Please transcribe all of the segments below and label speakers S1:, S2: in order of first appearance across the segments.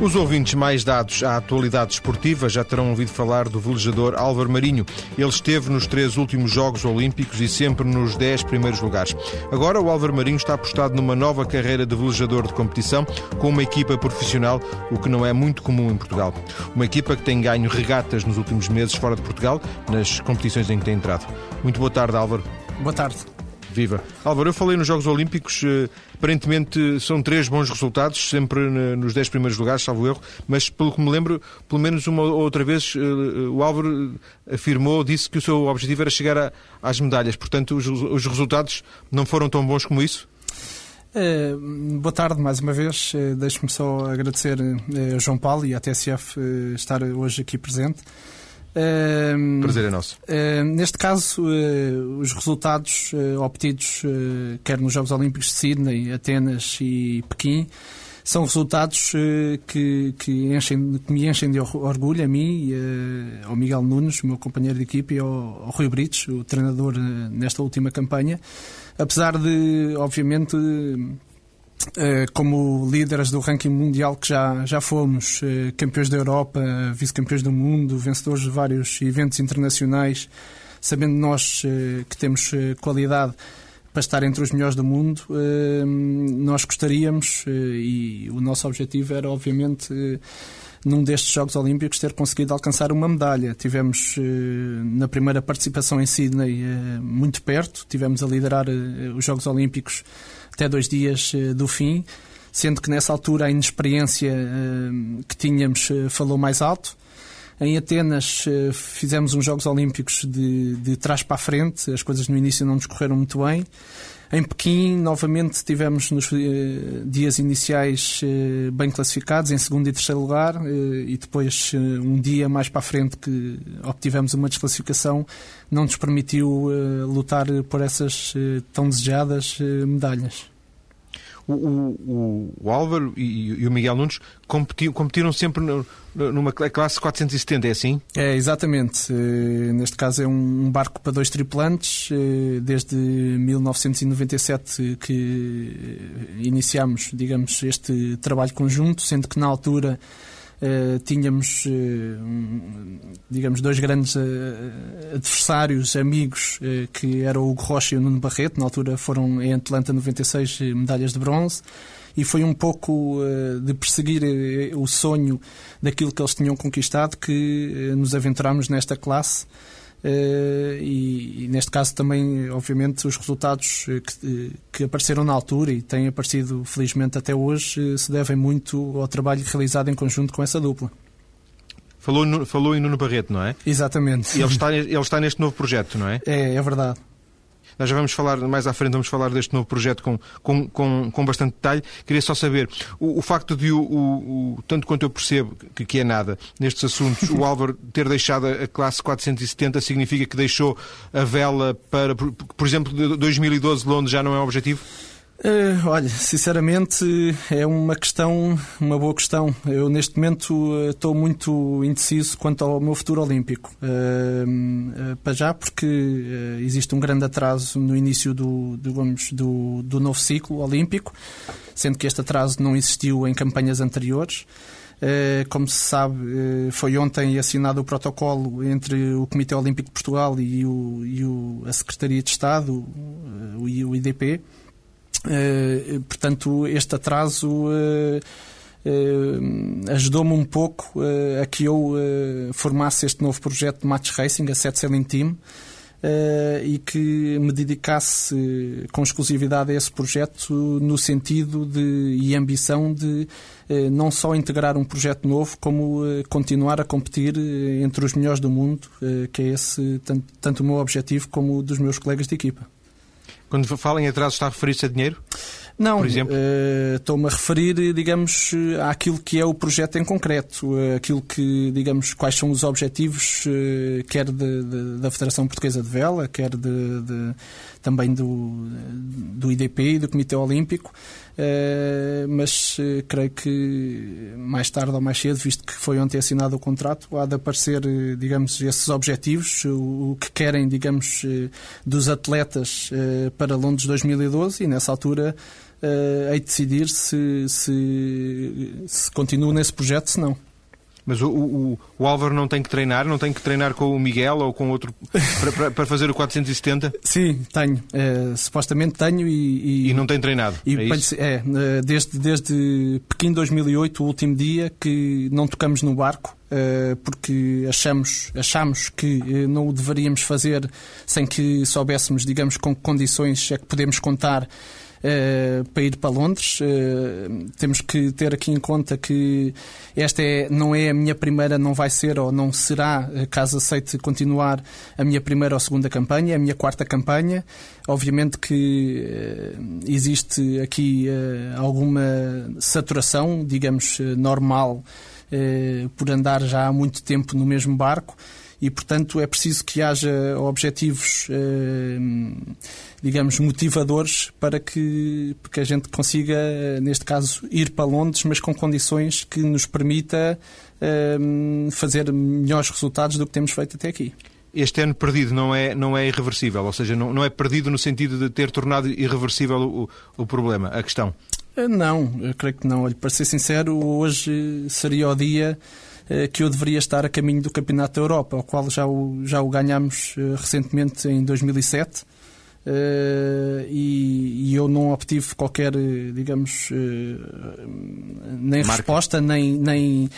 S1: Os ouvintes mais dados à atualidade esportiva já terão ouvido falar do velejador Álvaro Marinho. Ele esteve nos três últimos Jogos Olímpicos e sempre nos dez primeiros lugares. Agora, o Álvaro Marinho está apostado numa nova carreira de velejador de competição com uma equipa profissional, o que não é muito comum em Portugal. Uma equipa que tem ganho regatas nos últimos meses fora de Portugal, nas competições em que tem entrado. Muito boa tarde, Álvaro.
S2: Boa tarde.
S1: Viva. Álvaro, eu falei nos Jogos Olímpicos, eh, aparentemente são três bons resultados, sempre nos dez primeiros lugares, salvo erro, mas pelo que me lembro, pelo menos uma ou outra vez, eh, o Álvaro afirmou, disse que o seu objetivo era chegar às medalhas. Portanto, os, os resultados não foram tão bons como isso?
S2: Boa tarde mais uma vez. Deixe-me só agradecer ao João Paulo e à TSF estar hoje aqui presente.
S1: Prazer é nosso.
S2: neste caso, uh, os resultados uh, obtidos, uh, quer nos Jogos Olímpicos de Sydney, Atenas e Pequim, são resultados que, que, enchem, que, me enchem de orgulho a mim, ao Miguel Nunes, meu companheiro de equipe, e ao, ao Rui Brites, o treinador nesta última campanha. Apesar de, obviamente, eh, como líderes do ranking mundial que já, já fomos, eh, campeões da Europa, vice-campeões do mundo, vencedores de vários eventos internacionais, sabendo nós eh, que temos qualidade para estar entre os melhores do mundo, nós gostaríamos, e o nosso objetivo era, obviamente, num destes Jogos Olímpicos ter conseguido alcançar uma medalha. Tivemos na primeira participação em Sydney muito perto, tivemos a liderar os Jogos Olímpicos até dois dias eh, do fim, sendo que nessa altura a inexperiência eh, que tínhamos eh, falou mais alto. Em Atenas fizemos uns Jogos Olímpicos de, de trás para a frente, as coisas no início não nos correram muito bem. Em Pequim, novamente, tivemos nos dias iniciais bem classificados, em segundo e terceiro lugar, e depois, um dia mais para a frente, que obtivemos uma desclassificação, não nos permitiu lutar por essas tão desejadas medalhas
S1: o, o, o Álvaro e, e, o Miguel Nunes competiram, competiram sempre numa classe 470, é assim?
S2: É, exatamente. Eh, neste caso é um barco para dois tripulantes. Eh, desde 1997 que eh, iniciamos, digamos, este trabalho conjunto, sendo que na altura Uh, tínhamos, uh, digamos, dois grandes uh, adversários, amigos, que eram o Hugo Rocha e o Nuno Barreto. Na altura foram em Atlanta 96 medalhas de bronze. E foi um pouco de perseguir o sonho daquilo que eles tinham conquistado que nos aventurámos nesta classe. Uh, e, e, neste caso também, obviamente, os resultados eh, que, que, apareceram na altura e têm aparecido felizmente até hoje se devem muito ao trabalho realizado em conjunto com essa dupla.
S1: Falou, falou em Nuno Barreto, não é?
S2: Exatamente.
S1: E ele está, ele está neste novo projeto, não é?
S2: É, é verdade.
S1: Nós já vamos falar, mais à frente, vamos falar deste novo projeto com, com, com, com bastante detalhe. Queria só saber, o, o facto de, o, o, tanto quanto eu percebo que, que é nada nestes assuntos, o Álvaro ter deixado a classe 470 significa que deixou a vela para, por, por exemplo, 2012 Londres já não é um objetivo?
S2: Uh, olha, sinceramente é uma questão, uma boa questão. Eu neste momento uh, estou muito indeciso quanto ao meu futuro olímpico. Uh, para já porque existe um grande atraso no início do, vamos, do, do novo ciclo olímpico, sendo que este atraso não existiu em campanhas anteriores. Como se sabe, foi ontem assinado o protocolo entre o Comitê Olímpico de Portugal e, o, e o, a Secretaria de Estado, o IDP, Uh, portanto, este atraso uh, uh, ajudou-me um pouco a que eu formasse este novo projeto de Match Racing, a Set Sailing Team, e que me dedicasse com exclusividade a esse projeto no sentido de, e ambição de não só integrar um projeto novo, como continuar a competir entre os melhores do mundo, que é esse tanto, tanto o meu objetivo como o dos meus colegas de equipa.
S1: Quando fala em atraso, está a referir-se a dinheiro?
S2: Não, uh, estou-me a referir, digamos, àquilo que é o projeto em concreto, uh, aquilo que, digamos, quais são os objetivos, uh, quer de, de, da Federação Portuguesa de Vela, quer de, também do, do IDP e do Comitê Olímpico, mas creio que mais tarde ou mais cedo, visto que foi ontem assinado o contrato, há de aparecer, digamos, esses objetivos, o, que querem, digamos, dos atletas para Londres 2012 e nessa altura hei de decidir se, se, se continuo nesse projeto, se não.
S1: Mas o, o, o, Álvaro não tem que treinar? Não tem que treinar com o Miguel ou com outro para, para, para fazer o 470?
S2: Sim, tenho. É, supostamente tenho e,
S1: e, e. não tem treinado?
S2: E,
S1: é,
S2: é, desde, desde Pequim 2008, o último dia, que não tocamos no barco. Eh, porque achamos, achamos que eh, não o deveríamos fazer sem que soubéssemos, digamos, com que condições é que podemos contar Uh, para ir para Londres. Uh, temos que ter aqui em conta que esta é, não é a minha primeira, não vai ser ou não será, caso aceite continuar, a minha primeira ou segunda campanha, a minha quarta campanha. Obviamente que uh, existe aqui alguma saturação, digamos, normal eh, por andar já há muito tempo no mesmo barco e, portanto, é preciso que haja objetivos, eh, digamos, motivadores para que, que a gente consiga, neste caso, ir para Londres, mas com condições que nos permita eh, fazer melhores resultados do que temos feito até aqui
S1: este ano perdido não é, não é irreversível, ou seja, não, não é perdido no sentido de ter tornado irreversível o, o problema, a questão.
S2: Eh, não, eu creio que não. Olha, para ser sincero, hoje seria o dia que eu deveria estar a caminho do Campeonato da Europa, ao qual já o, já o ganhámos eh, recentemente em 2007. e, eu não obtive qualquer, digamos, nem Marca. resposta, nem, nem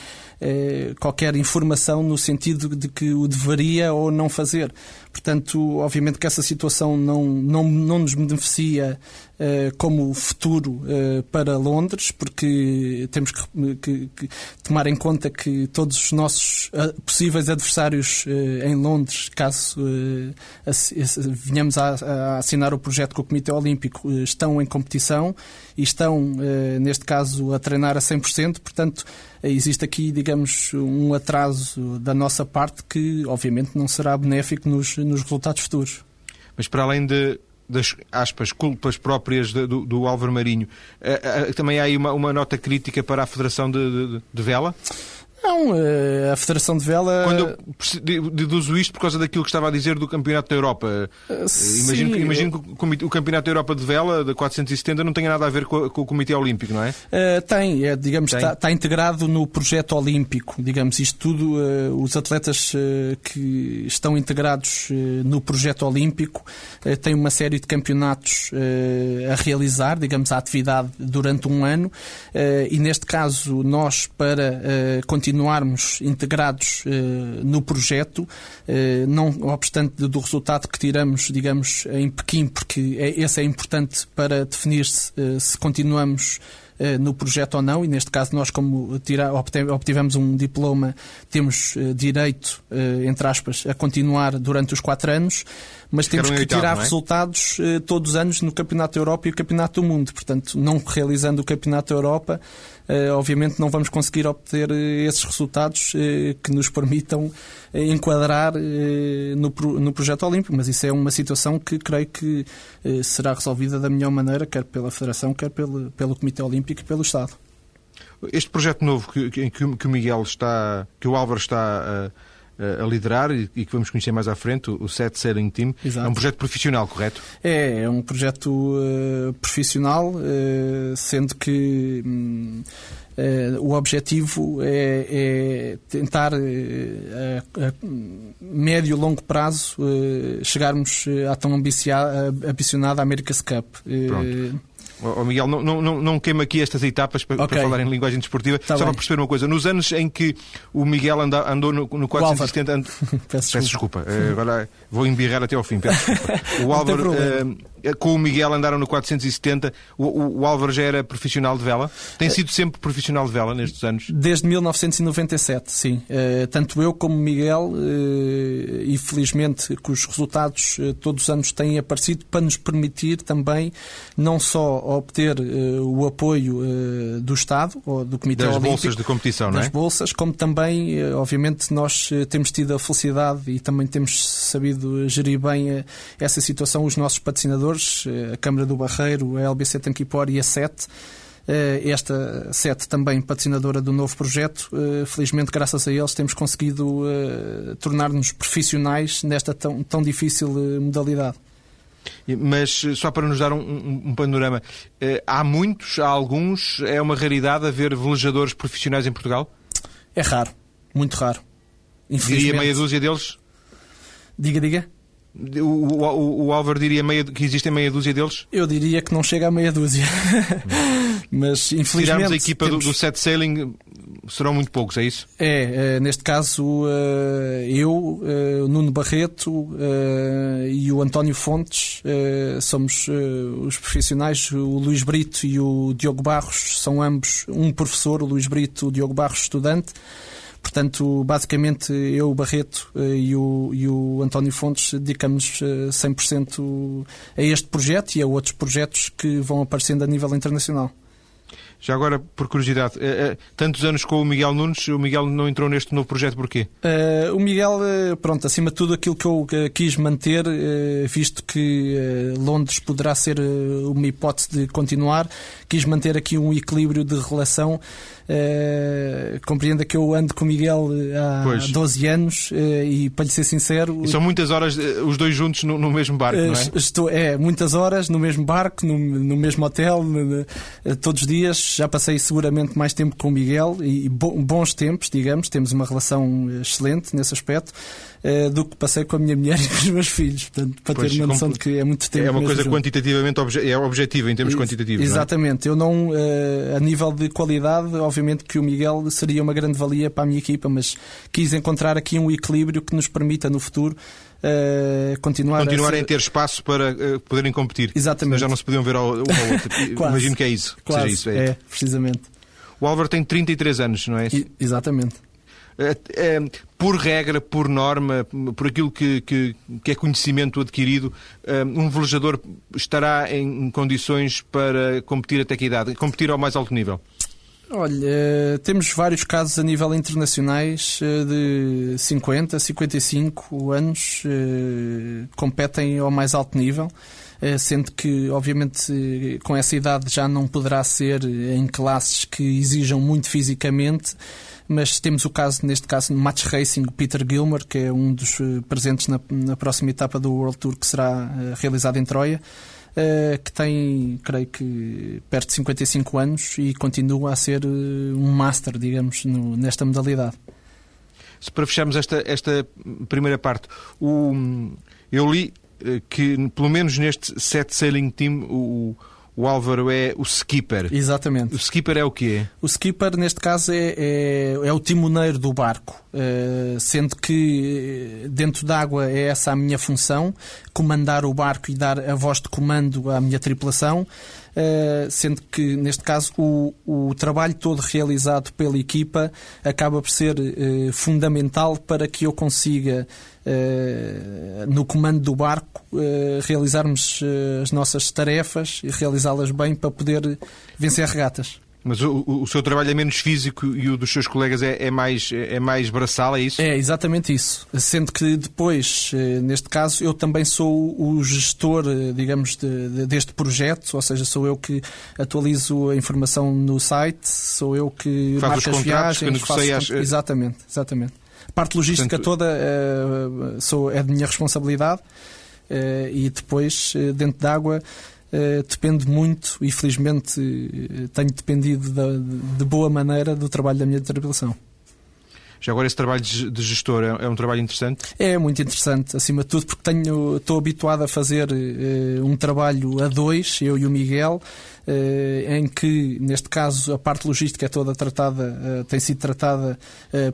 S2: qualquer informação no sentido de que o deveria ou não fazer. Portanto, obviamente que essa situação não, não, não nos beneficia uh, como futuro uh, para Londres, porque temos que, que, que, tomar em conta que todos os nossos uh, possíveis adversários em Londres, caso venhamos a, a, assinar o projeto com o Comitê Olímpico, estão em competição e estão, neste caso, a treinar a 100%, portanto, existe aqui, digamos, um atraso da nossa parte que, obviamente, não será benéfico nos, nos resultados futuros.
S1: Mas para além de das aspas, culpas próprias de, do, do Álvaro Marinho, uh, uh, também há aí uma, uma, nota crítica para a Federação de, de, de Vela?
S2: Não, eh, a Federação de Vela.
S1: Quando eu deduzo isto por causa daquilo que estava a dizer do Campeonato da Europa. Uh, imagino, que, imagino que o Campeonato da Europa de Vela, da 470, não tenha nada a ver com, o Comitê Olímpico, não é?
S2: Uh, tem, é, digamos. Está, está, integrado no projeto olímpico. Digamos, isto tudo, uh, os atletas que estão integrados no projeto olímpico têm uma série de campeonatos a realizar, digamos, a atividade durante um ano. e neste caso, nós, para continuar continuarmos integrados eh, no projeto, eh, não obstante do resultado que tiramos, digamos, em Pequim, porque é, esse é importante para definir-se eh, se continuamos no projeto ou não, e neste caso nós, como tira, obtivemos um diploma, temos direito, entre aspas, a continuar durante os quatro anos, mas temos que tirar é? resultados todos os anos no Campeonato da Europa e o Campeonato do Mundo. Portanto, não realizando o Campeonato da Europa, obviamente não vamos conseguir obter eh, esses resultados eh, que nos permitam enquadrar no, no projeto olímpico, mas isso é uma situação que creio que será resolvida da melhor maneira, quer pela Federação, quer pelo, pelo Comitê Olímpico e pelo Estado.
S1: Este projeto novo que, que, que o Miguel está, que o Álvaro está a a liderar e que vamos conhecer mais à frente, o Set Sailing Team. Exato. É um projeto profissional, correto?
S2: É, é um projeto uh, profissional, uh, sendo que um, uh, eh, o objetivo é, é tentar, a, a médio e longo prazo, chegarmos à tão ambicionada America's Cup.
S1: Pronto. Oh, Miguel, não, não, não queima aqui estas etapas para, okay. para falar em linguagem desportiva. Tá Só bem. para perceber uma coisa. Nos anos em que o Miguel anda, andou no, no 470... And...
S2: Peço, Peço desculpa.
S1: Uh, agora vou embirrar até ao fim. Peço desculpa. O Álvaro eh, com o Miguel andaram no 470. O, o, o, Álvaro já era profissional de vela? Tem eh, sido sempre profissional de vela nestes anos?
S2: Desde 1997, sim. Uh, tanto eu como Miguel, uh, e felizmente que os resultados todos os anos têm aparecido para nos permitir também não só obter o apoio do Estado ou do Comitê
S1: das
S2: Olímpico.
S1: Bolsas de competição, é?
S2: Das bolsas, como também, obviamente, nós temos tido a felicidade e também temos sabido gerir bem essa situação, os nossos patrocinadores a Câmara do Barreiro, a LBC Tanquipor e a SET. Eh, esta SET também patrocinadora do novo projeto. Eh, felizmente, graças a eles, temos conseguido eh, tornar-nos profissionais nesta tão, tão difícil modalidade.
S1: Mas só para nos dar um, um, um panorama, há muitos, há alguns, é uma raridade haver velejadores profissionais em Portugal?
S2: É raro, muito raro.
S1: Diria meia dúzia deles?
S2: Diga, diga.
S1: O, o, o Álvaro diria meia, que existem meia dúzia deles?
S2: Eu diria que não chega a meia dúzia. Mas infelizmente. Tirarmos
S1: a equipa temos... do, do set sailing, serão muito poucos, é isso?
S2: É, é neste caso eh, eu, eh, o Nuno Barreto eh, e o António Fontes somos os profissionais. O Luís Brito e o Diogo Barros são ambos um professor, o Luís Brito, o Diogo Barros estudante. Portanto, basicamente, eu, o Barreto e o, e o António Fontes dedicamos 100% a este projeto e a outros projetos que vão aparecendo a nível internacional.
S1: Já agora, por curiosidade, uh, uh, tantos anos com o Miguel Nunes, o Miguel não entrou neste novo projeto porquê?
S2: Uh, o Miguel, pronto, acima de tudo aquilo que eu quis manter, visto que Londres poderá ser uma hipótese de continuar, quis manter aqui um equilíbrio de relação. Compreenda que eu ando com o Miguel há pois. 12 anos e, para lhe ser sincero.
S1: E são muitas horas os dois juntos no, no mesmo barco, não é?
S2: Estou, é, muitas horas no mesmo barco, no, no mesmo hotel, todos os dias já passei seguramente mais tempo com o Miguel e bons tempos, digamos, temos uma relação excelente nesse aspecto, eh, do que passei com a minha mulher e com os meus filhos. Portanto, para pois, ter uma noção de que é muito tempo.
S1: É uma coisa quantitativamente obje é objetiva em termos quantitativos.
S2: Exatamente.
S1: Não
S2: é? Eu não, eh, a nível de qualidade, obviamente que o Miguel seria uma grande valia para a minha equipa, mas quis encontrar aqui um equilíbrio que nos permita no futuro Uh, continuar
S1: Continuarem
S2: a,
S1: ser... ter espaço para uh, poderem competir.
S2: Exatamente.
S1: Mas já não se podiam ver ao, ao outro. Imagino que é isso.
S2: Quase.
S1: isso,
S2: é. é, precisamente.
S1: O Álvaro tem 33 anos, não é isso?
S2: exatamente.
S1: É, é, por regra, por norma, por aquilo que, que, que é conhecimento adquirido, um velejador estará em condições para competir até que idade? Competir ao mais alto nível?
S2: Olha, temos vários casos a nível internacionais eh, de 50, 55 anos eh, competem ao mais alto nível, eh, sendo que, obviamente, com essa idade já não poderá ser em classes que exijam muito fisicamente, mas temos o caso, neste caso, no Match Racing, Peter Gilmer, que é um dos presentes na, na próxima etapa do World Tour que será realizada em Troia. Eh, que tem, creio que, perto de 55 anos e continua a ser eh, um master, digamos, no, nesta modalidade.
S1: Se para fecharmos esta, esta primeira parte, o, eu li eh, que, pelo menos neste set sailing team, o, o Álvaro é o skipper.
S2: Exatamente.
S1: O skipper é o quê?
S2: O skipper, neste caso, é, é, é o timoneiro do barco, uh, sendo que dentro d'água é essa a minha função, comandar o barco e dar a voz de comando à minha tripulação. Uh, sendo que, neste caso, o, o trabalho todo realizado pela equipa acaba por ser uh, fundamental para que eu consiga eh, no comando do barco, eh, realizarmos eh, as nossas tarefas e realizá-las bem para poder vencer regatas.
S1: Mas o, o, seu trabalho é menos físico e o dos seus colegas é, é, mais, é mais braçal, é isso?
S2: É, exatamente isso. Sendo que depois, neste caso, eu também sou o gestor, digamos, de, de, deste projeto, ou seja, sou eu que atualizo a informação no site, sou eu que
S1: Faz
S2: marco
S1: as viagens, faço...
S2: as... Exatamente, exatamente. A parte logística Portanto, toda uh, sou, é de minha responsabilidade e depois, dentro d'água, uh, depende muito e felizmente tenho dependido de, de boa maneira do trabalho da minha tripulação.
S1: Já agora esse trabalho de gestor é, é, um trabalho interessante?
S2: É muito interessante, acima de tudo, porque tenho, estou habituado a fazer uh, um trabalho a dois, eu e o Miguel, uh, em que, neste caso, a parte logística é toda tratada, uh, tem sido tratada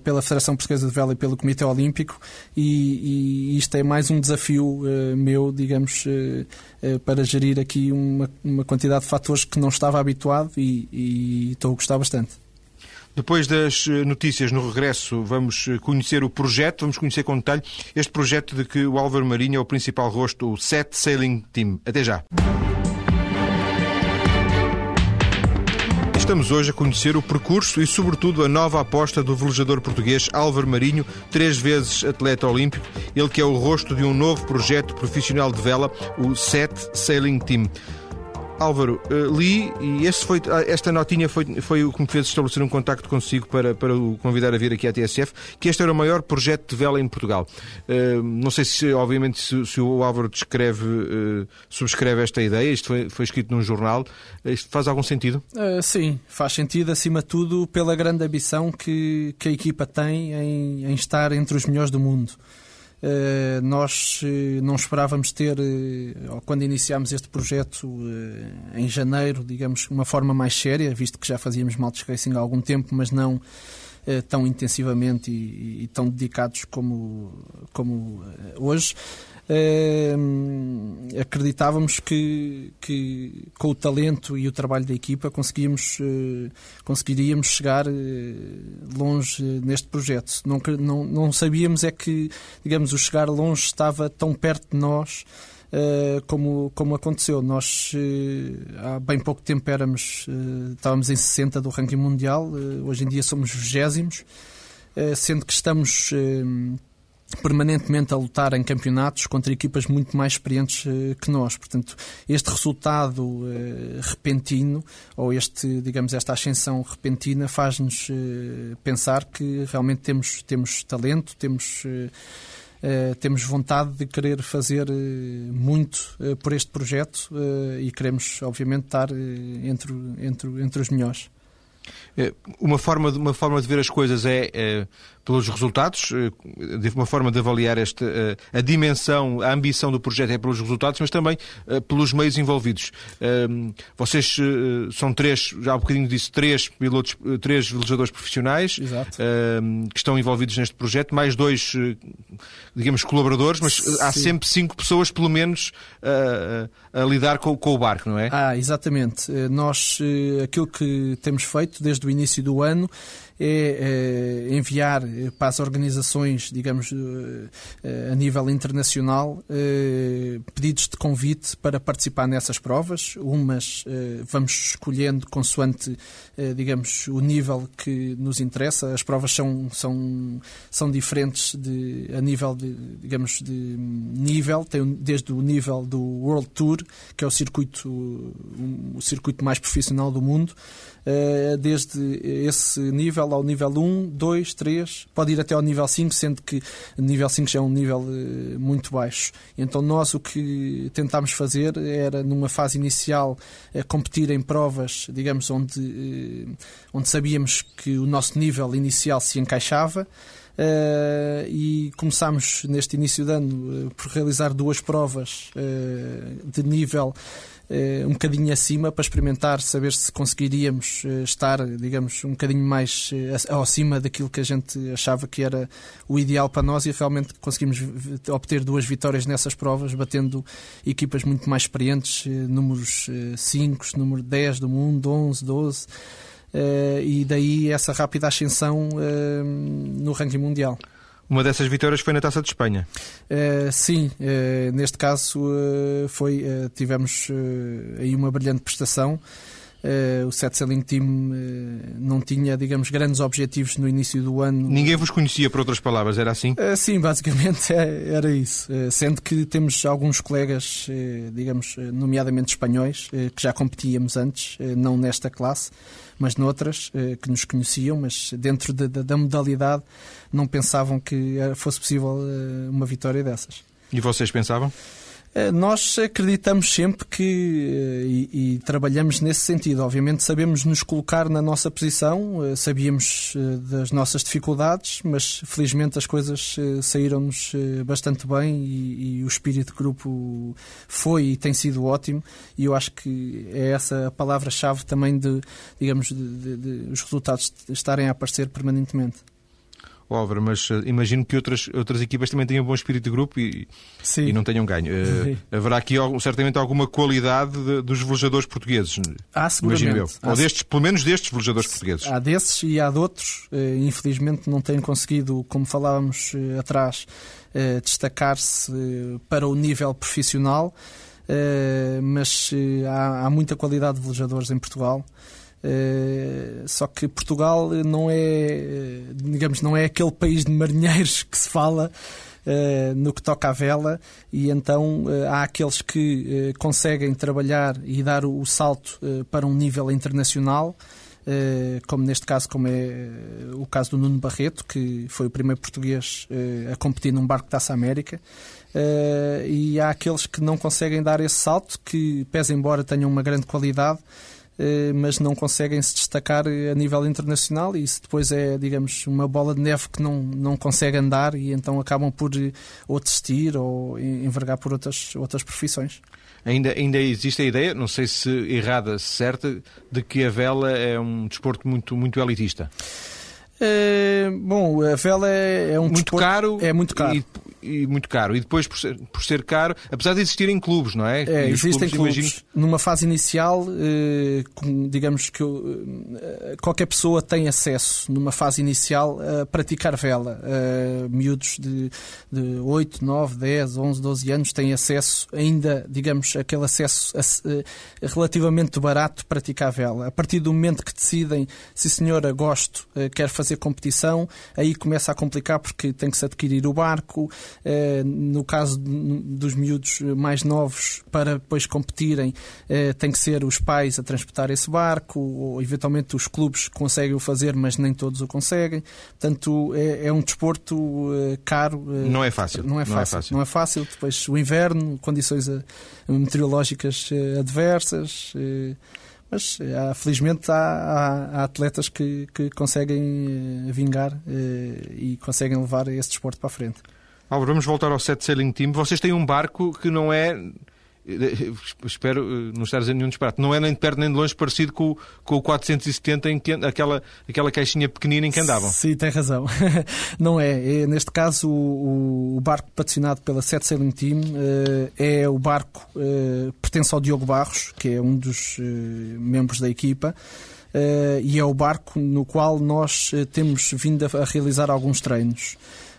S2: pela Federação Portuguesa de Vela e pelo Comitê Olímpico, e, e isto é mais um desafio meu, digamos, para gerir aqui uma, uma quantidade de fatores que não estava habituado e, e estou a gostar bastante.
S1: Depois das eh, notícias no regresso, vamos eh, conhecer o projeto, vamos conhecer com detalhe este projeto de que o Álvaro Marinho é o principal rosto, o Set Sailing Team. Até já. Estamos hoje a conhecer o percurso e, sobretudo, a nova aposta do velejador português Álvaro Marinho, três vezes atleta olímpico, ele que é o rosto de um novo projeto profissional de vela, o Set Sailing Team. Álvaro, uh, li e foi, ah, esta notinha foi, foi o que me fez estabelecer um contacto consigo para, para o convidar a vir aqui à TSF, que este era o maior projeto de vela em Portugal. Uh, não sei se, obviamente, se, se o Álvaro descreve, uh, subscreve esta ideia, isto foi, foi escrito num jornal. Isto faz algum sentido?
S2: sim, faz sentido, acima de tudo, pela grande ambição que, que a equipa tem em, em estar entre os melhores do mundo. Eh, nós eh, não esperávamos ter, eh, quando iniciámos este projeto em janeiro, digamos, uma forma mais séria, visto que já fazíamos multi racing há algum tempo, mas não tão intensivamente e, e tão dedicados como, como hoje. Uh, acreditávamos que, que, com o talento e o trabalho da equipa conseguíamos, uh, conseguiríamos chegar uh, longe neste projeto. Não, não, não sabíamos é que, digamos, o chegar longe estava tão perto de nós como, como aconteceu. Nós há bem pouco tempo éramos, estávamos em 60 do ranking mundial, hoje em dia somos 20, sendo que estamos permanentemente a lutar em campeonatos contra equipas muito mais experientes eh, que nós. Portanto, este resultado eh, repentino, ou este, digamos, esta ascensão repentina, faz-nos eh, pensar que realmente temos, temos talento, temos. temos vontade de querer fazer muito por este projeto e queremos, obviamente, estar entre, entre, entre os melhores.
S1: Uma forma, de, uma forma de ver as coisas é, é pelos resultados, eh, de uma forma de avaliar esta, eh, a dimensão, a ambição do projeto é pelos resultados, mas também eh, pelos meios envolvidos. Vocês são três, já há um bocadinho disse, três pilotos, três velejadores profissionais Exato. que estão envolvidos neste projeto, mais dois, digamos, colaboradores, mas Sim. há sempre cinco pessoas, pelo menos, a, a lidar com, com, o barco, não é?
S2: Ah, exatamente. Nós, aquilo que temos feito desde o início do ano é, é enviar eh, para as organizações, digamos, eh, a nível internacional, eh, pedidos de convite para participar nessas provas. Umas vamos escolhendo consoante, digamos, o nível que nos interessa. As provas são, são, são diferentes de, a nível de, digamos, de nível. Tem desde o nível do World Tour, que é o circuito, o circuito mais profissional do mundo, desde esse nível ao nível 1, 2, 3, pode ir até ao nível 5, sendo que nível 5 já é um nível eh, muito baixo. Então nós o que tentámos fazer era, numa fase inicial, eh, competir em provas, digamos, onde, eh, onde sabíamos que o nosso nível inicial se encaixava. Uh, e começámos neste início de ano uh, por realizar duas provas uh, de nível um bocadinho acima para experimentar, saber se conseguiríamos estar, digamos, um bocadinho mais acima daquilo que a gente achava que era o ideal para nós e realmente conseguimos obter duas vitórias nessas provas, batendo equipas muito mais experientes, números 5, número 10 do mundo, 11, 12. Eh, e daí essa rápida ascensão eh, no ranking mundial.
S1: Uma dessas vitórias foi na Taça de Espanha.
S2: Uh, sim, uh, neste caso uh, foi tivemos aí uma brilhante prestação. o Set Sailing Team não tinha, digamos, grandes objetivos no início do ano.
S1: Ninguém vos conhecia, por outras palavras, era assim?
S2: sim, basicamente é, era isso. sendo que temos alguns colegas, digamos, nomeadamente espanhóis, que já competíamos antes, não nesta classe mas noutras eh, que nos conheciam, mas dentro de, de, da modalidade não pensavam que fosse possível eh, uma vitória dessas.
S1: E vocês pensavam?
S2: Eh, nós acreditamos sempre que eh, e, e, trabalhamos nesse sentido. Obviamente sabemos nos colocar na nossa posição, eh, sabíamos das nossas dificuldades, mas felizmente as coisas saíram-nos bastante bem e, e, o espírito de grupo foi e tem sido ótimo. E eu acho que é essa a palavra-chave também de, digamos, de, de, de os resultados estarem a aparecer permanentemente.
S1: Álvaro, mas uh, imagino que outras, outras equipas também tenham um bom espírito de grupo e, e não tenham ganho. Uh, haverá aqui certamente alguma qualidade de, dos velejadores portugueses.
S2: Há seguramente. Eu.
S1: Ou destes, pelo menos destes velejadores portugueses.
S2: Há desses e há de outros. Infelizmente não têm conseguido, como falávamos atrás, destacar-se para o nível profissional. mas há, há muita qualidade de velejadores em Portugal. Eh, só que Portugal não é, digamos, não é aquele país de marinheiros que se fala no que toca à vela, e então há aqueles que conseguem trabalhar e dar o salto para um nível internacional. Eh, como neste caso, como é eh, o caso do Nuno Barreto, que foi o primeiro português eh, a competir num barco Taça América. E há aqueles que não conseguem dar esse salto, que, pese embora tenham uma grande qualidade, mas não conseguem se destacar a nível internacional e isso depois é, digamos, uma bola de neve que não, não consegue andar e então acabam por ou desistir ou envergar por outras, outras profissões.
S1: Ainda, ainda existe a ideia, não sei se errada, certa, de que a vela é um desporto muito, muito elitista.
S2: É, bom, a vela é, é um
S1: muito
S2: desporto,
S1: caro.
S2: É muito caro.
S1: E, e muito caro. E depois, por ser, por ser caro, apesar de existirem clubes, não é?
S2: é existem clubes. clubes. Imagino... Numa fase inicial, eh, digamos que eh, qualquer pessoa tem acesso, numa fase inicial, a praticar vela. Eh, miúdos de, de 8, 9, 10, 11, 12 anos têm acesso, ainda, digamos, aquele acesso a, relativamente barato de praticar vela. A partir do momento que decidem, se senhora gosto, quer fazer competição, aí começa a complicar porque tem que se adquirir o barco, no caso dos miúdos mais novos, para depois competirem, eh, tem que ser os pais a transportar esse barco, ou eventualmente os clubes conseguem o fazer, mas nem todos o conseguem. Portanto, é, é um desporto eh, caro.
S1: Não é fácil.
S2: Não é fácil. Não é fácil. Não é fácil. Depois o inverno, condições meteorológicas adversas. Mas há, felizmente há, há, há atletas que, que conseguem vingar e conseguem levar esse desporto para a frente.
S1: Álvaro, vamos voltar ao Set Sailing Team. Vocês têm um barco que não é espero eh, não estar a dizer nenhum disparate, não é nem de perto nem de longe parecido com, com o 470, em que, aquela, aquela caixinha pequenina em que andavam.
S2: Sim, tem razão. não é. é neste caso, o, o, barco patrocinado pela Set Sailing Team uh, é o barco, uh, pertence ao Diogo Barros, que é um dos membros da equipa. e é o barco no qual nós temos vindo a, a realizar alguns treinos.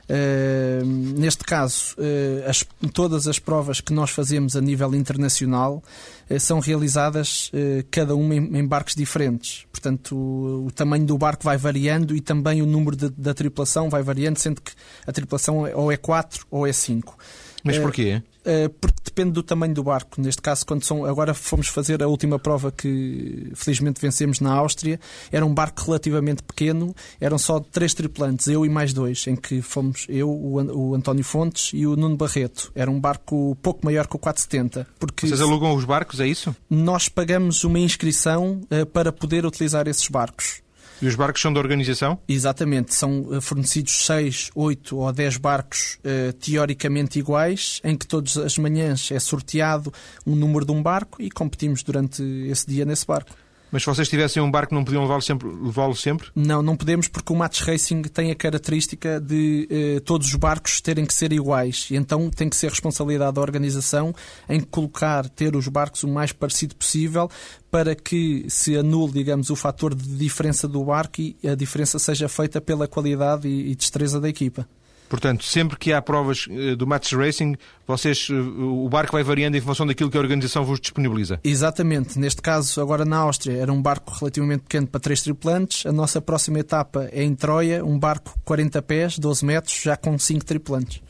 S2: Uh, neste caso, uh, as, todas as provas que nós fazemos a nível internacional uh, são realizadas cada uma em, em, barcos diferentes. Portanto, o, o, tamanho do barco vai variando e também o número de, da tripulação vai variando, sendo que a tripulação é, ou é 4 ou é 5.
S1: Mas porquê?
S2: Eh, porque depende do tamanho do barco. Neste caso, quando são. Agora fomos fazer a última prova que felizmente vencemos na Áustria. Era um barco relativamente pequeno, eram só três tripulantes, eu e mais dois, em que fomos eu, o António Fontes e o Nuno Barreto. Era um barco pouco maior que o 470. Porque
S1: Vocês alugam os barcos, é isso?
S2: Nós pagamos uma inscrição uh, para poder utilizar esses barcos.
S1: E os barcos são da organização?
S2: Exatamente, são eh, fornecidos 6, 8 ou 10 barcos uh, teoricamente iguais, em que todas as manhãs é sorteado um número de um barco e competimos durante esse dia nesse barco.
S1: Mas se vocês tivessem um barco, não podiam levá-lo sempre, levá sempre?
S2: Não, não podemos porque o Match Racing tem a característica de eh, todos os barcos terem que ser iguais. E então tem que ser responsabilidade da organização em colocar, ter os barcos o mais parecido possível para que se anule, digamos, o fator de diferença do barco e a diferença seja feita pela qualidade e, e destreza da equipa.
S1: Portanto, sempre que há provas eh, do Match Racing, vocês, eh, o barco vai variando em função daquilo que a organização vos disponibiliza.
S2: Exatamente. Neste caso, agora na Áustria, era um barco relativamente pequeno para três tripulantes. A nossa próxima etapa é em Troia, um barco 40 pés, 12 metros, já com cinco tripulantes.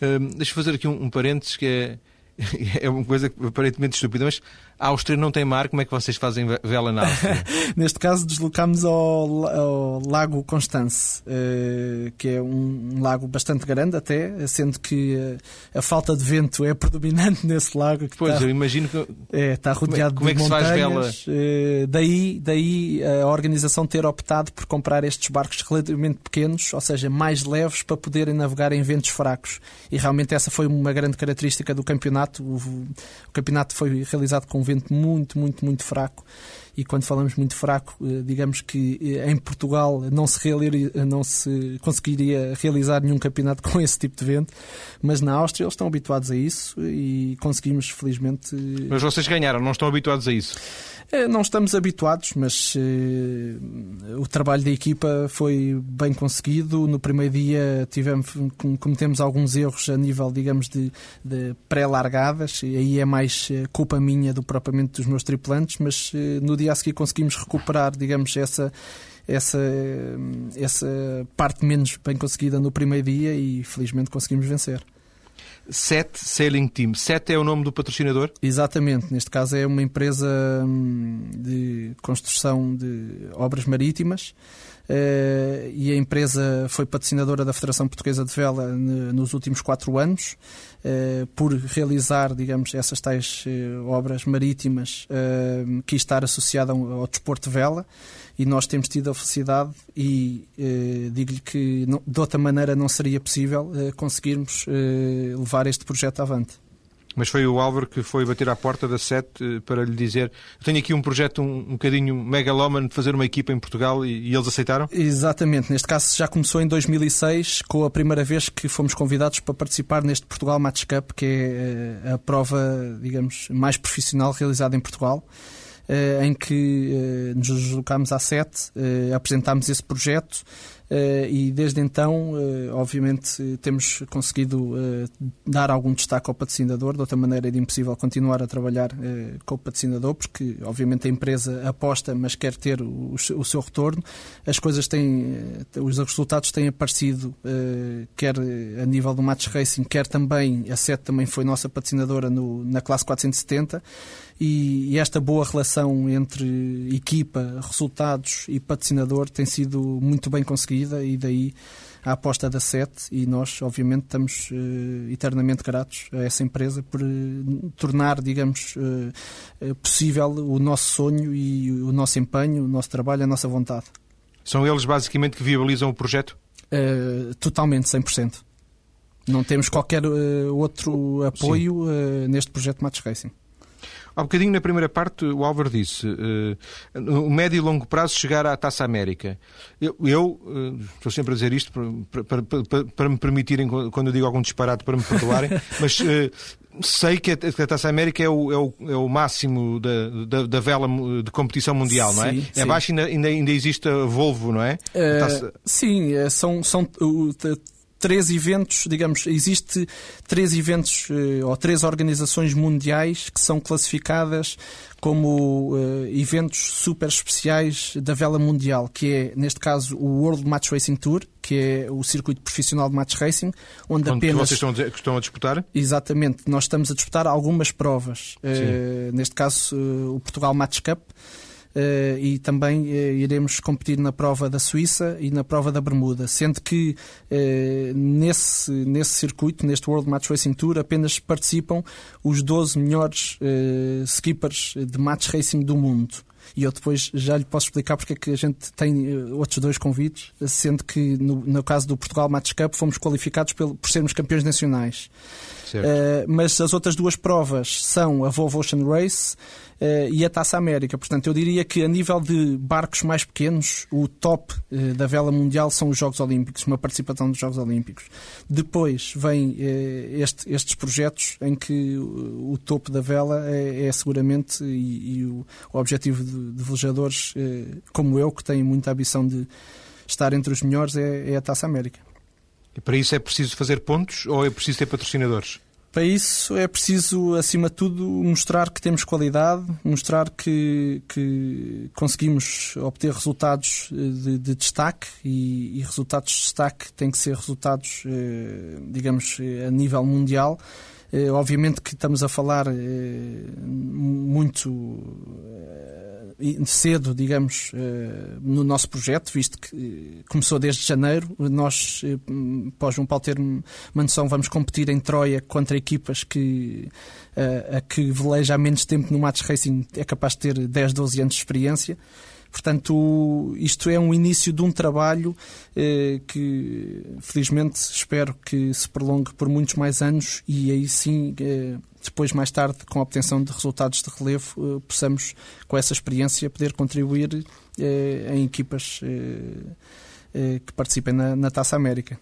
S1: Hum, deixa eu fazer aqui um, um parênteses que é, é uma coisa aparentemente estúpida, mas a Áustria não tem mar, como é que vocês fazem vela na Áustria?
S2: Neste caso, deslocámos ao, ao Lago Constance, uh, que é um, lago bastante grande, até, sendo que uh, a falta de vento é predominante nesse lago.
S1: pois, está, eu imagino que.
S2: É, está rodeado
S1: como é, como
S2: de
S1: é que
S2: montanhas.
S1: Se faz vela?
S2: Uh, daí, daí a organização ter optado por comprar estes barcos relativamente pequenos, ou seja, mais leves, para poderem navegar em ventos fracos. E realmente essa foi uma grande característica do campeonato. O, o campeonato foi realizado com vento muito, muito, muito fraco. E quando falamos muito fraco, eh, digamos que eh, em Portugal não se, não se conseguiria realizar nenhum campeonato com esse tipo de vento, mas na Áustria eles estão habituados a isso e conseguimos, felizmente.
S1: Mas vocês ganharam, não estão habituados a isso?
S2: Eh, não estamos habituados, mas uh, o trabalho da equipa foi bem conseguido. No primeiro dia tivemos, cometemos alguns erros a nível, digamos, de, de pré-largadas, e aí é mais eh, culpa minha do propriamente dos meus tripulantes, mas uh, no dia a seguir conseguimos recuperar, digamos, essa essa, essa parte menos bem conseguida no primeiro dia e felizmente conseguimos vencer.
S1: Set Sailing Team. Set é o nome do patrocinador?
S2: Exatamente. Neste caso é uma empresa hum, de construção de obras marítimas e a empresa foi patrocinadora da Federação Portuguesa de Vela nos últimos quatro anos eh, por realizar, digamos, essas tais eh, obras marítimas que estar associada ao desporto de vela e nós temos tido a felicidade e digo-lhe que de outra maneira não seria possível conseguirmos levar este projeto avante.
S1: Mas foi o Álvaro que foi bater à porta da SET eh, para lhe dizer tenho aqui um projeto um, um bocadinho megalómano de fazer uma equipa em Portugal e, e, eles aceitaram?
S2: Exatamente. Neste caso já começou em 2006 com a primeira vez que fomos convidados para participar neste Portugal Match Cup, que é eh, a prova, digamos, mais profissional realizada em Portugal. Eh, em que nos deslocámos à SET, apresentámos esse projeto e desde então, eh, obviamente, temos conseguido eh, dar algum destaque ao patrocinador. De outra maneira, é impossível continuar a trabalhar com o patrocinador, porque, obviamente, a empresa aposta, mas quer ter o seu retorno. As coisas têm, os resultados têm aparecido, quer a nível do Match Racing, quer também, a SET também foi nossa patrocinadora no, na classe 470 e, esta boa relação entre equipa, resultados e patrocinador tem sido muito bem conseguida e daí a aposta da SET e nós, obviamente, estamos uh, eternamente gratos a essa empresa por uh, tornar, digamos, uh, possível o nosso sonho e o nosso empenho, o nosso trabalho, a nossa vontade.
S1: São eles, basicamente, que viabilizam o projeto?
S2: totalmente, 100%. Não temos qualquer outro apoio neste projeto Matos Racing.
S1: Há bocadinho na primeira parte o Álvaro disse uh, no médio e longo prazo chegar à Taça América. Eu, eu uh, estou sempre a dizer isto para, para, para, para, me permitirem, quando eu digo algum disparate, para me perdoarem, mas uh, sei que a, Taça América é o, é o, é o máximo da, da, da, vela de competição mundial, sim, não é? Sim. É abaixo ainda, ainda, ainda existe a Volvo, não é?
S2: Taça... Sim, são, são três eventos, digamos, existe três eventos eh, ou três organizações mundiais que são classificadas como uh, eventos super especiais da vela mundial, que é, neste caso, o World Match Racing Tour, que é o circuito profissional de match racing, onde, onde apenas...
S1: vocês estão estão a, disputar?
S2: Exatamente. Nós estamos a disputar algumas provas. Uh, neste caso, uh, o Portugal Match Cup, e também uh, iremos competir na prova da Suíça e na prova da Bermuda, sendo que uh, nesse, nesse circuito, neste World Match Racing Tour, apenas participam os 12 melhores skippers de match racing do mundo. E eu depois já lhe posso explicar porque é que a gente tem outros dois convites, sendo que no, no caso do Portugal Match Cup fomos qualificados por, por sermos campeões nacionais. Uh, mas as outras duas provas são a Volvo Ocean Race uh, e a Taça América. Portanto, eu diria que a nível de barcos mais pequenos, o top uh, da vela mundial são os Jogos Olímpicos, uma participação dos Jogos Olímpicos. Depois vem este, estes projetos em que o, o topo da vela é, é seguramente e, e o, o, objetivo de, de velejadores como eu, que têm muita ambição de estar entre os melhores, é, é a Taça América.
S1: E para isso é preciso fazer pontos ou é preciso ter patrocinadores?
S2: Para isso é preciso, acima de tudo, mostrar que temos qualidade, mostrar que, que conseguimos obter resultados eh, de, de destaque e, e, resultados de destaque têm que ser resultados, eh, digamos, a nível mundial. Eh, obviamente que estamos a falar muito cedo, digamos, eh, no nosso projeto, visto que começou desde janeiro. Nós, eh, pós João Paulo ter uma noção, vamos competir em Troia contra equipas que eh, a que veleja há menos tempo no match racing é capaz de ter 10, 12 anos de experiência. Portanto, isto é um início de um trabalho eh, que, felizmente, espero que se prolongue por muitos mais anos e aí sim, eh, depois, mais tarde, com a obtenção de resultados de relevo, eh, possamos, com essa experiência, poder contribuir eh, em equipas eh, eh, que participem na, na Taça América.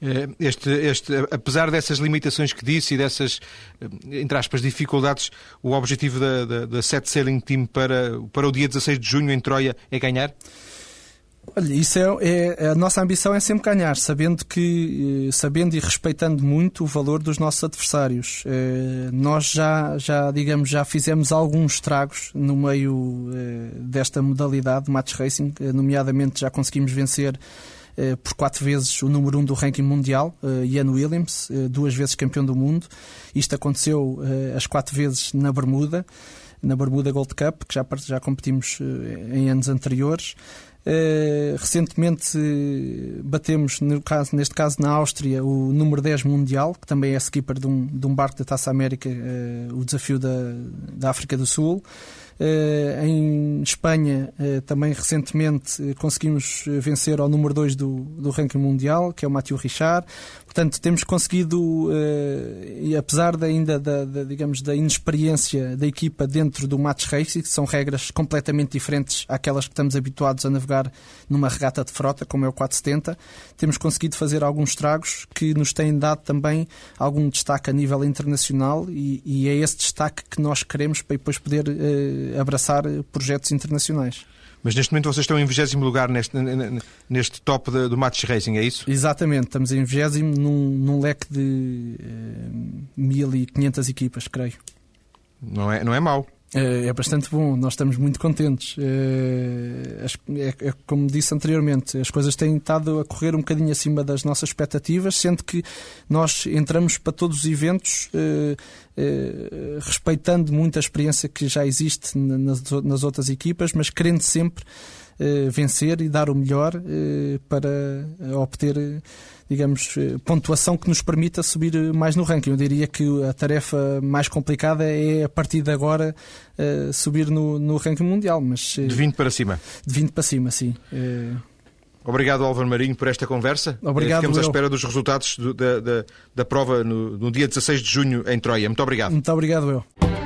S1: Eh, este, este, apesar dessas limitações que disse e dessas, eh, entre aspas, dificuldades, o objetivo da, da, da Set Sailing Team para, para o dia 16 de junho em Troia é ganhar?
S2: Olha, isso é, é, a nossa ambição é sempre ganhar, sabendo que sabendo e respeitando muito o valor dos nossos adversários. Nós já já digamos já fizemos alguns estragos no meio desta modalidade match racing, nomeadamente já conseguimos vencer por quatro vezes o número um do ranking mundial, Ian Williams, duas vezes campeão do mundo. Isto aconteceu as quatro vezes na Bermuda na Bermuda Gold Cup, que já, já competimos em anos anteriores. Recentemente batemos, no caso, neste caso na Áustria, o número 10 mundial, que também é skipper de um, de um barco da Taça América, o desafio da, da África do Sul. Uh, em Espanha, também recentemente conseguimos vencer ao número 2 do, do ranking mundial, que é o Mathieu Richard. Portanto, temos conseguido, e apesar de ainda da, da, digamos, da inexperiência da equipa dentro do match racing, que são regras completamente diferentes àquelas que estamos habituados a navegar numa regata de frota, como é o 470, temos conseguido fazer alguns estragos que nos têm dado também algum destaque a nível internacional e, e é esse destaque que nós queremos para depois poder abraçar projetos internacionais.
S1: Mas neste momento vocês estão em 20 lugar neste, neste top de, do Match Racing, é isso?
S2: Exatamente, estamos em 20 num, num leque de uh, eh, 1500 equipas, creio.
S1: Não é, não é mau.
S2: É, é bastante bom, nós estamos muito contentes. É, é, é, como disse anteriormente, as coisas têm estado a correr um bocadinho acima das nossas expectativas, sendo que nós entramos para todos os eventos é, é, respeitando muito a experiência que já existe nas, nas outras equipas, mas querendo sempre é, vencer e dar o melhor para obter digamos, eh, pontuação que nos permita subir mais no ranking. Eu diria que a tarefa mais complicada é, a partir de agora, uh, subir no, no ranking mundial. Mas,
S1: de 20 para cima?
S2: De 20 para cima, sim.
S1: Obrigado, Álvaro Marinho, por esta conversa.
S2: Obrigado,
S1: Ficamos
S2: eu.
S1: à espera dos resultados do, da, da, da, prova no, no dia 16 de junho em Troia. Muito obrigado.
S2: Muito obrigado, eu.